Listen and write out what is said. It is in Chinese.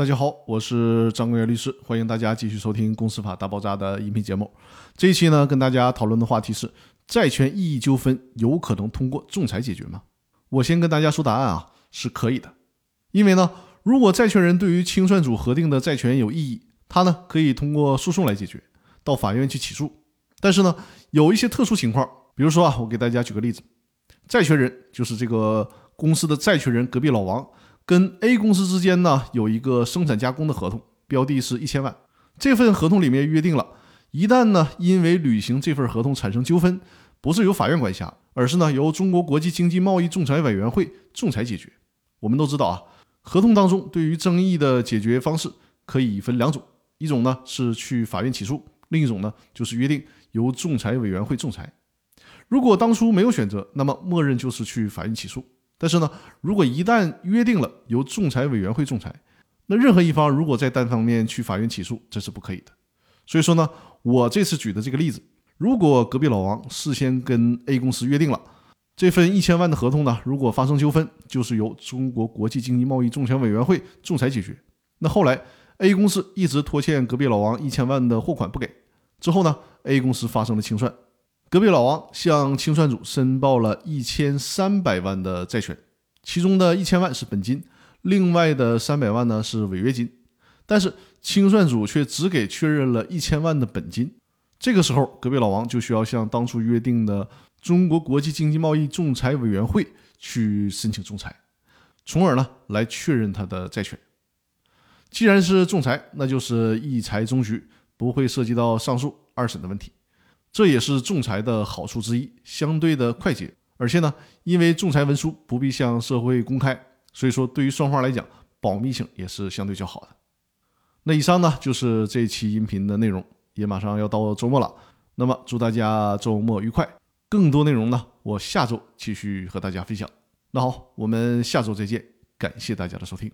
大家好，我是张国元律师，欢迎大家继续收听《公司法大爆炸》的音频节目。这一期呢，跟大家讨论的话题是：债权异议纠纷有可能通过仲裁解决吗？我先跟大家说答案啊，是可以的。因为呢，如果债权人对于清算组核定的债权有异议，他呢可以通过诉讼来解决，到法院去起诉。但是呢，有一些特殊情况，比如说啊，我给大家举个例子，债权人就是这个公司的债权人隔壁老王。跟 A 公司之间呢有一个生产加工的合同，标的是一千万。这份合同里面约定了，一旦呢因为履行这份合同产生纠纷，不是由法院管辖，而是呢由中国国际经济贸易仲裁委员会仲裁解决。我们都知道啊，合同当中对于争议的解决方式可以分两种，一种呢是去法院起诉，另一种呢就是约定由仲裁委员会仲裁。如果当初没有选择，那么默认就是去法院起诉。但是呢，如果一旦约定了由仲裁委员会仲裁，那任何一方如果在单方面去法院起诉，这是不可以的。所以说呢，我这次举的这个例子，如果隔壁老王事先跟 A 公司约定了这份一千万的合同呢，如果发生纠纷，就是由中国国际经济贸易仲裁委员会仲裁解决。那后来 A 公司一直拖欠隔壁老王一千万的货款不给，之后呢，A 公司发生了清算。隔壁老王向清算组申报了一千三百万的债权，其中的一千万是本金，另外的三百万呢是违约金。但是清算组却只给确认了一千万的本金。这个时候，隔壁老王就需要向当初约定的中国国际经济贸易仲裁委员会去申请仲裁，从而呢来确认他的债权。既然是仲裁，那就是一裁终局，不会涉及到上诉、二审的问题。这也是仲裁的好处之一，相对的快捷，而且呢，因为仲裁文书不必向社会公开，所以说对于双方来讲，保密性也是相对较好的。那以上呢就是这期音频的内容，也马上要到周末了，那么祝大家周末愉快。更多内容呢，我下周继续和大家分享。那好，我们下周再见，感谢大家的收听。